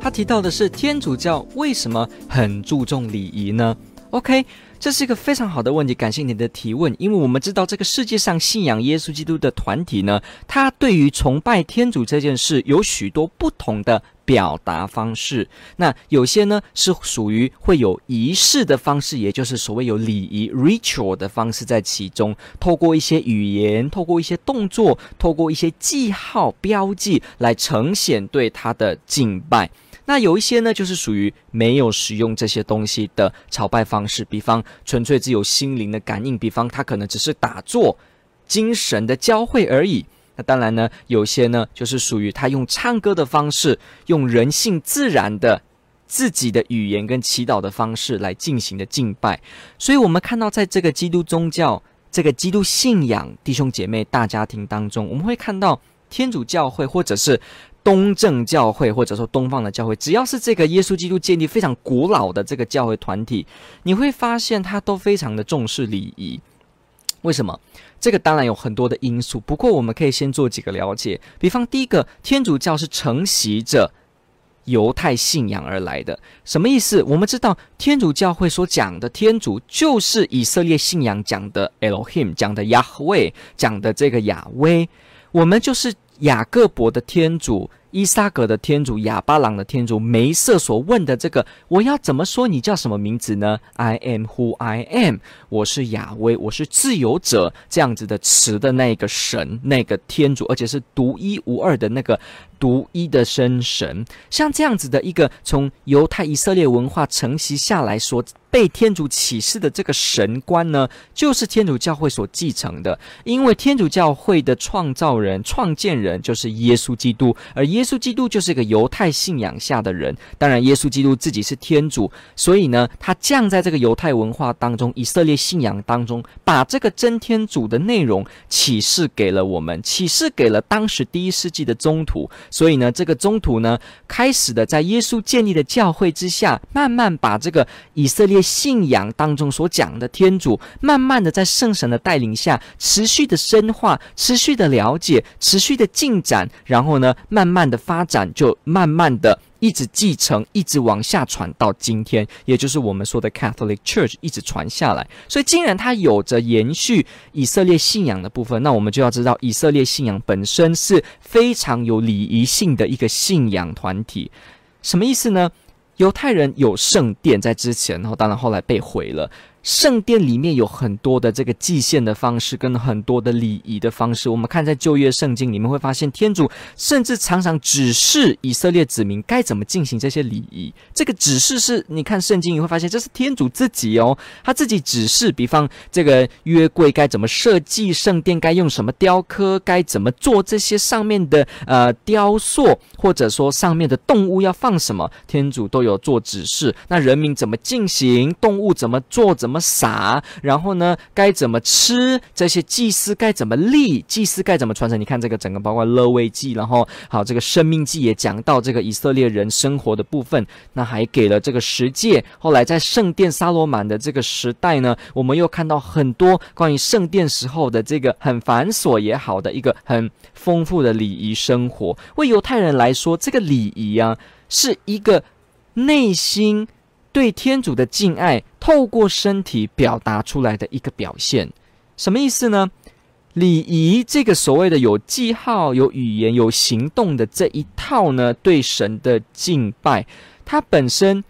他提到的是天主教为什么很注重礼仪呢？OK，这是一个非常好的问题，感谢你的提问。因为我们知道这个世界上信仰耶稣基督的团体呢，他对于崇拜天主这件事有许多不同的表达方式。那有些呢是属于会有仪式的方式，也就是所谓有礼仪 （ritual） 的方式在其中，透过一些语言，透过一些动作，透过一些记号标记来呈现对他的敬拜。那有一些呢，就是属于没有使用这些东西的朝拜方式，比方纯粹只有心灵的感应，比方他可能只是打坐、精神的交汇而已。那当然呢，有些呢，就是属于他用唱歌的方式，用人性自然的自己的语言跟祈祷的方式来进行的敬拜。所以，我们看到在这个基督宗教、这个基督信仰弟兄姐妹大家庭当中，我们会看到天主教会或者是。东正教会或者说东方的教会，只要是这个耶稣基督建立非常古老的这个教会团体，你会发现他都非常的重视礼仪。为什么？这个当然有很多的因素，不过我们可以先做几个了解。比方第一个，天主教是承袭着犹太信仰而来的，什么意思？我们知道天主教会所讲的天主，就是以色列信仰讲的 Elohim，讲的 Yahweh，讲的这个亚威，我们就是。雅各伯的天主、伊萨格的天主、亚巴朗的天主、梅瑟所问的这个，我要怎么说？你叫什么名字呢？I am who I am，我是亚威，我是自由者，这样子的词的那个神，那个天主，而且是独一无二的那个。独一的真神，像这样子的一个从犹太以色列文化承袭下来所被天主启示的这个神观呢，就是天主教会所继承的。因为天主教会的创造人、创建人就是耶稣基督，而耶耶稣基督就是一个犹太信仰下的人。当然，耶稣基督自己是天主，所以呢，他降在这个犹太文化当中、以色列信仰当中，把这个真天主的内容启示给了我们，启示给了当时第一世纪的宗徒。所以呢，这个宗徒呢，开始的在耶稣建立的教会之下，慢慢把这个以色列信仰当中所讲的天主，慢慢的在圣神的带领下，持续的深化，持续的了解，持续的进展，然后呢，慢慢的发展，就慢慢的。一直继承，一直往下传到今天，也就是我们说的 Catholic Church 一直传下来。所以，既然它有着延续以色列信仰的部分，那我们就要知道，以色列信仰本身是非常有礼仪性的一个信仰团体。什么意思呢？犹太人有圣殿在之前，然后当然后来被毁了。圣殿里面有很多的这个祭献的方式，跟很多的礼仪的方式。我们看在旧约圣经里面会发现，天主甚至常常指示以色列子民该怎么进行这些礼仪。这个指示是你看圣经你会发现，这是天主自己哦，他自己指示。比方这个约柜该怎么设计，圣殿该用什么雕刻，该怎么做这些上面的呃雕塑，或者说上面的动物要放什么，天主都有做指示。那人民怎么进行，动物怎么做，怎怎么撒，然后呢，该怎么吃？这些祭司该怎么立？祭司该怎么传承？你看这个整个包括勒未记，然后好，这个生命记也讲到这个以色列人生活的部分。那还给了这个十诫。后来在圣殿撒罗满的这个时代呢，我们又看到很多关于圣殿时候的这个很繁琐也好的一个很丰富的礼仪生活。为犹太人来说，这个礼仪啊，是一个内心。对天主的敬爱，透过身体表达出来的一个表现，什么意思呢？礼仪这个所谓的有记号、有语言、有行动的这一套呢，对神的敬拜，它本身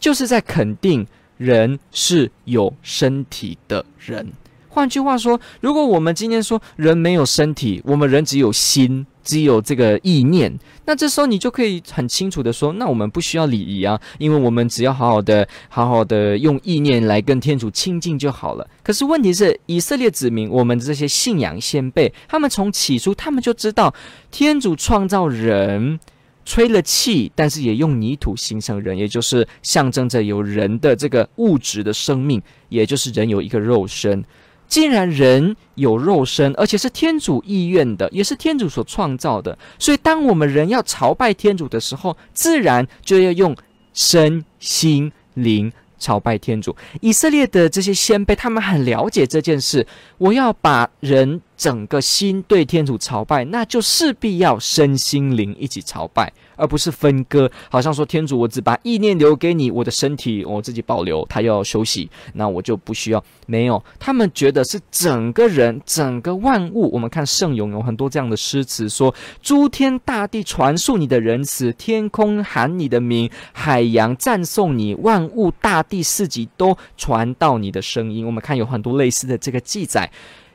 就是在肯定人是有身体的人。换句话说，如果我们今天说人没有身体，我们人只有心，只有这个意念，那这时候你就可以很清楚的说，那我们不需要礼仪啊，因为我们只要好好的、好好的用意念来跟天主亲近就好了。可是问题是，以色列子民，我们这些信仰先辈，他们从起初他们就知道，天主创造人吹了气，但是也用泥土形成人，也就是象征着有人的这个物质的生命，也就是人有一个肉身。既然人有肉身，而且是天主意愿的，也是天主所创造的，所以当我们人要朝拜天主的时候，自然就要用身心灵朝拜天主。以色列的这些先辈，他们很了解这件事。我要把人整个心对天主朝拜，那就势必要身心灵一起朝拜。而不是分割，好像说天主，我只把意念留给你，我的身体我自己保留，他要休息，那我就不需要。没有，他们觉得是整个人、整个万物。我们看圣咏有很多这样的诗词，说诸天大地传述你的仁慈，天空喊你的名，海洋赞颂你，万物大地四极都传到你的声音。我们看有很多类似的这个记载。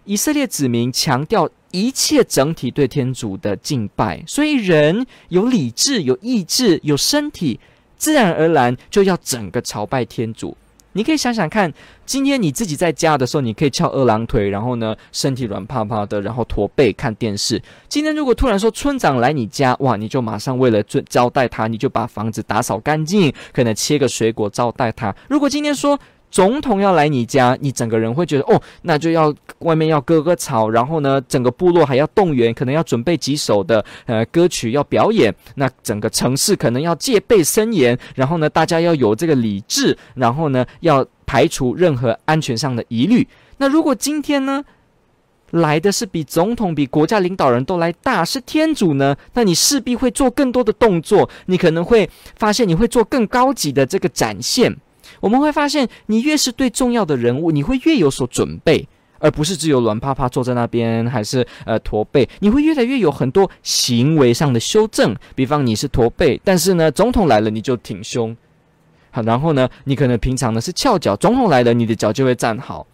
以色列子民强调一切整体对天主的敬拜，所以人有理智、有意志、有身体，自然而然就要整个朝拜天主。你可以想想看，今天你自己在家的时候，你可以翘二郎腿，然后呢，身体软趴趴的，然后驼背看电视。今天如果突然说村长来你家，哇，你就马上为了招待他，你就把房子打扫干净，可能切个水果招待他。如果今天说，总统要来你家，你整个人会觉得哦，那就要外面要割割草，然后呢，整个部落还要动员，可能要准备几首的呃歌曲要表演，那整个城市可能要戒备森严，然后呢，大家要有这个理智，然后呢，要排除任何安全上的疑虑。那如果今天呢，来的是比总统、比国家领导人都来大，是天主呢，那你势必会做更多的动作，你可能会发现你会做更高级的这个展现。我们会发现，你越是对重要的人物，你会越有所准备，而不是只有软趴趴坐在那边，还是呃驼背。你会越来越有很多行为上的修正，比方你是驼背，但是呢，总统来了你就挺胸，好，然后呢，你可能平常呢是翘脚，总统来了你的脚就会站好。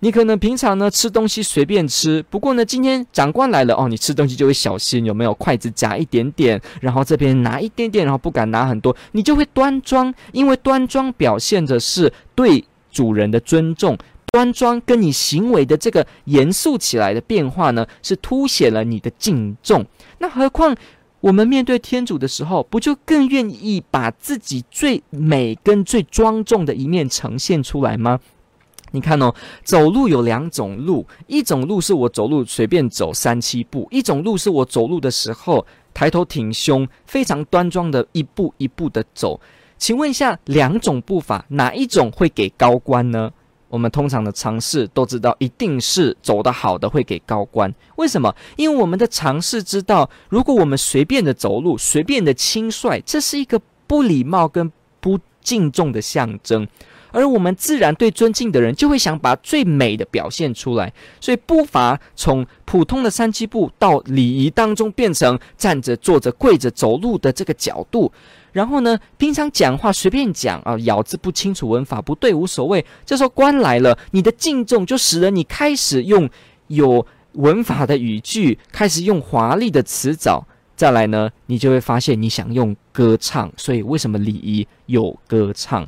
你可能平常呢吃东西随便吃，不过呢今天长官来了哦，你吃东西就会小心，有没有筷子夹一点点，然后这边拿一点点，然后不敢拿很多，你就会端庄，因为端庄表现的是对主人的尊重，端庄跟你行为的这个严肃起来的变化呢，是凸显了你的敬重。那何况我们面对天主的时候，不就更愿意把自己最美跟最庄重的一面呈现出来吗？你看哦，走路有两种路，一种路是我走路随便走三七步，一种路是我走路的时候抬头挺胸，非常端庄的一步一步的走。请问一下，两种步伐哪一种会给高官呢？我们通常的常识都知道，一定是走得好的会给高官。为什么？因为我们的常识知道，如果我们随便的走路，随便的轻率，这是一个不礼貌跟不敬重的象征。而我们自然对尊敬的人，就会想把最美的表现出来，所以步伐从普通的三七步到礼仪当中变成站着、坐着、跪着走路的这个角度。然后呢，平常讲话随便讲啊，咬字不清楚、文法不对无所谓。这时候官来了，你的敬重就使得你开始用有文法的语句，开始用华丽的辞藻。再来呢，你就会发现你想用歌唱，所以为什么礼仪有歌唱？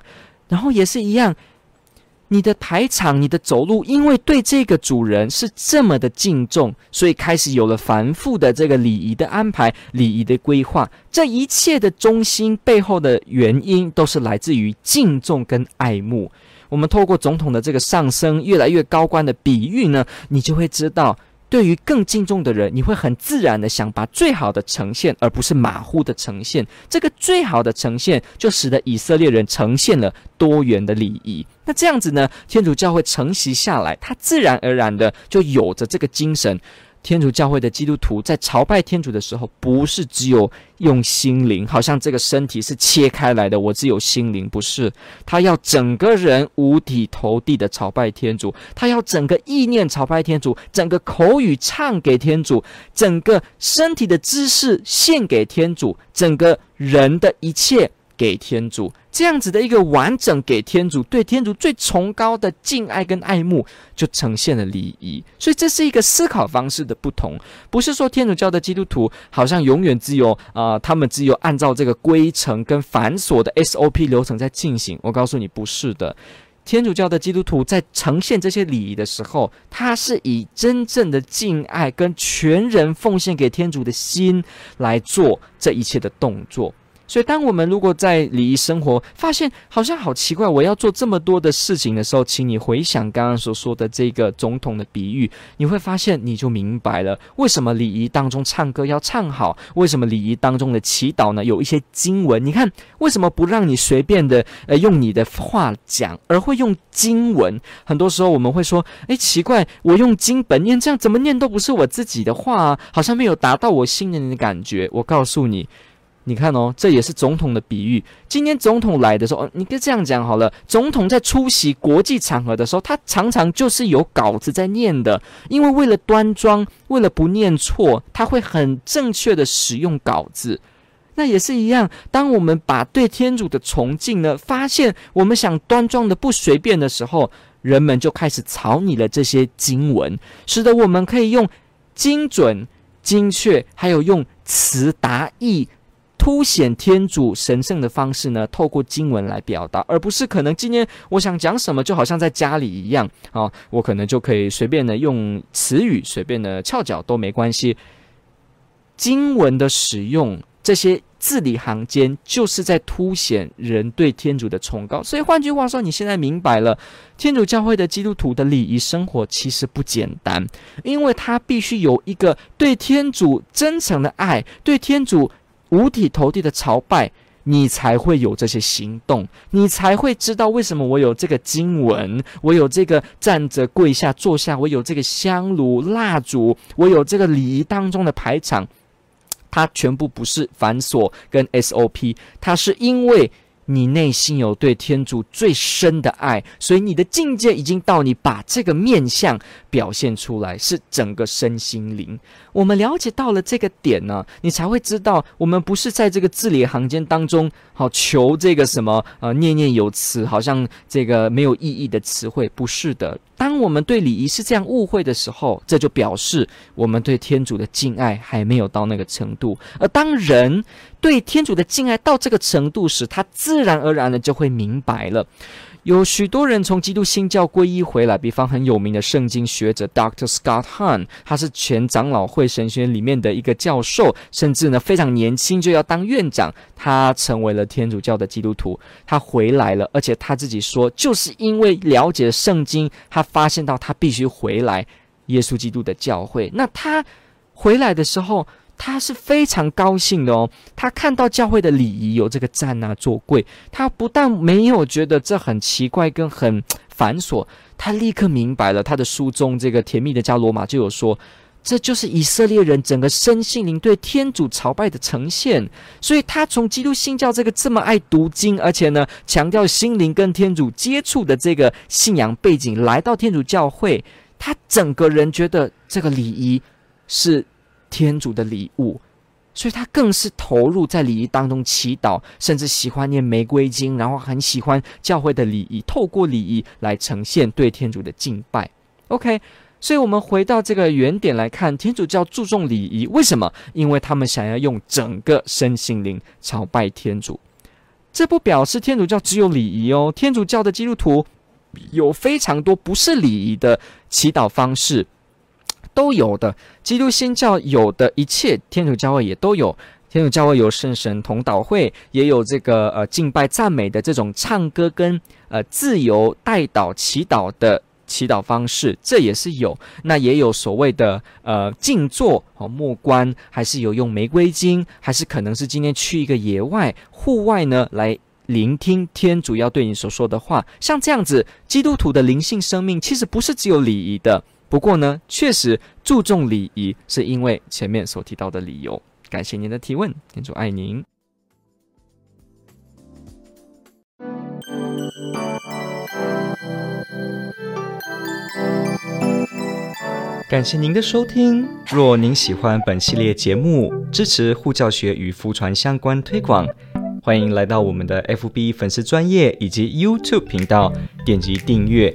然后也是一样，你的台场、你的走路，因为对这个主人是这么的敬重，所以开始有了繁复的这个礼仪的安排、礼仪的规划。这一切的中心背后的原因，都是来自于敬重跟爱慕。我们透过总统的这个上升、越来越高官的比喻呢，你就会知道。对于更敬重的人，你会很自然的想把最好的呈现，而不是马虎的呈现。这个最好的呈现，就使得以色列人呈现了多元的礼仪。那这样子呢，天主教会承袭下来，它自然而然的就有着这个精神。天主教会的基督徒在朝拜天主的时候，不是只有用心灵，好像这个身体是切开来的，我只有心灵，不是。他要整个人五体投地的朝拜天主，他要整个意念朝拜天主，整个口语唱给天主，整个身体的姿势献给天主，整个人的一切。给天主这样子的一个完整，给天主对天主最崇高的敬爱跟爱慕，就呈现了礼仪。所以这是一个思考方式的不同，不是说天主教的基督徒好像永远只有啊、他们只有按照这个规程跟繁琐的 SOP 流程在进行。我告诉你，不是的。天主教的基督徒在呈现这些礼仪的时候，他是以真正的敬爱跟全人奉献给天主的心来做这一切的动作。所以，当我们如果在礼仪生活发现好像好奇怪，我要做这么多的事情的时候，请你回想刚刚所说的这个总统的比喻，你会发现你就明白了为什么礼仪当中唱歌要唱好，为什么礼仪当中的祈祷呢？有一些经文，你看为什么不让你随便的呃用你的话讲，而会用经文？很多时候我们会说，诶，奇怪，我用经本念，这样怎么念都不是我自己的话啊，好像没有达到我心里的感觉。我告诉你。你看哦，这也是总统的比喻。今天总统来的时候，哦，你可以这样讲好了。总统在出席国际场合的时候，他常常就是有稿子在念的，因为为了端庄，为了不念错，他会很正确的使用稿子。那也是一样，当我们把对天主的崇敬呢，发现我们想端庄的不随便的时候，人们就开始草拟了这些经文，使得我们可以用精准、精确，还有用词达意。凸显天主神圣的方式呢，透过经文来表达，而不是可能今天我想讲什么，就好像在家里一样啊，我可能就可以随便的用词语，随便的翘脚都没关系。经文的使用，这些字里行间，就是在凸显人对天主的崇高。所以换句话说，你现在明白了，天主教会的基督徒的礼仪生活其实不简单，因为他必须有一个对天主真诚的爱，对天主。五体投地的朝拜，你才会有这些行动，你才会知道为什么我有这个经文，我有这个站着、跪下、坐下，我有这个香炉、蜡烛，我有这个礼仪当中的排场，它全部不是繁琐跟 SOP，它是因为。你内心有对天主最深的爱，所以你的境界已经到你把这个面相表现出来，是整个身心灵。我们了解到了这个点呢，你才会知道，我们不是在这个字里行间当中，好求这个什么呃念念有词，好像这个没有意义的词汇，不是的。当我们对礼仪是这样误会的时候，这就表示我们对天主的敬爱还没有到那个程度。而当人对天主的敬爱到这个程度时，他自然而然的就会明白了。有许多人从基督新教皈依回来，比方很有名的圣经学者 Dr. Scott Hahn，他是全长老会神学院里面的一个教授，甚至呢非常年轻就要当院长。他成为了天主教的基督徒，他回来了，而且他自己说，就是因为了解圣经，他发现到他必须回来耶稣基督的教会。那他回来的时候。他是非常高兴的哦，他看到教会的礼仪有这个站啊、坐跪，他不但没有觉得这很奇怪跟很繁琐，他立刻明白了。他的书中这个甜蜜的加罗马就有说，这就是以色列人整个身心灵对天主朝拜的呈现。所以，他从基督新教这个这么爱读经，而且呢强调心灵跟天主接触的这个信仰背景，来到天主教会，他整个人觉得这个礼仪是。天主的礼物，所以他更是投入在礼仪当中祈祷，甚至喜欢念玫瑰经，然后很喜欢教会的礼仪，透过礼仪来呈现对天主的敬拜。OK，所以我们回到这个原点来看，天主教注重礼仪，为什么？因为他们想要用整个身心灵朝拜天主。这不表示天主教只有礼仪哦，天主教的基督徒有非常多不是礼仪的祈祷方式。都有的，基督新教有的一切，天主教会也都有。天主教会有圣神同祷会，也有这个呃敬拜赞美的这种唱歌跟呃自由代祷祈祷的祈祷方式，这也是有。那也有所谓的呃静坐和默观，还是有用玫瑰经，还是可能是今天去一个野外户外呢，来聆听天主要对你所说的话。像这样子，基督徒的灵性生命其实不是只有礼仪的。不过呢，确实注重礼仪，是因为前面所提到的理由。感谢您的提问，天主爱您。感谢您的收听。若您喜欢本系列节目，支持护教学与福传相关推广，欢迎来到我们的 FB 粉丝专业以及 YouTube 频道，点击订阅。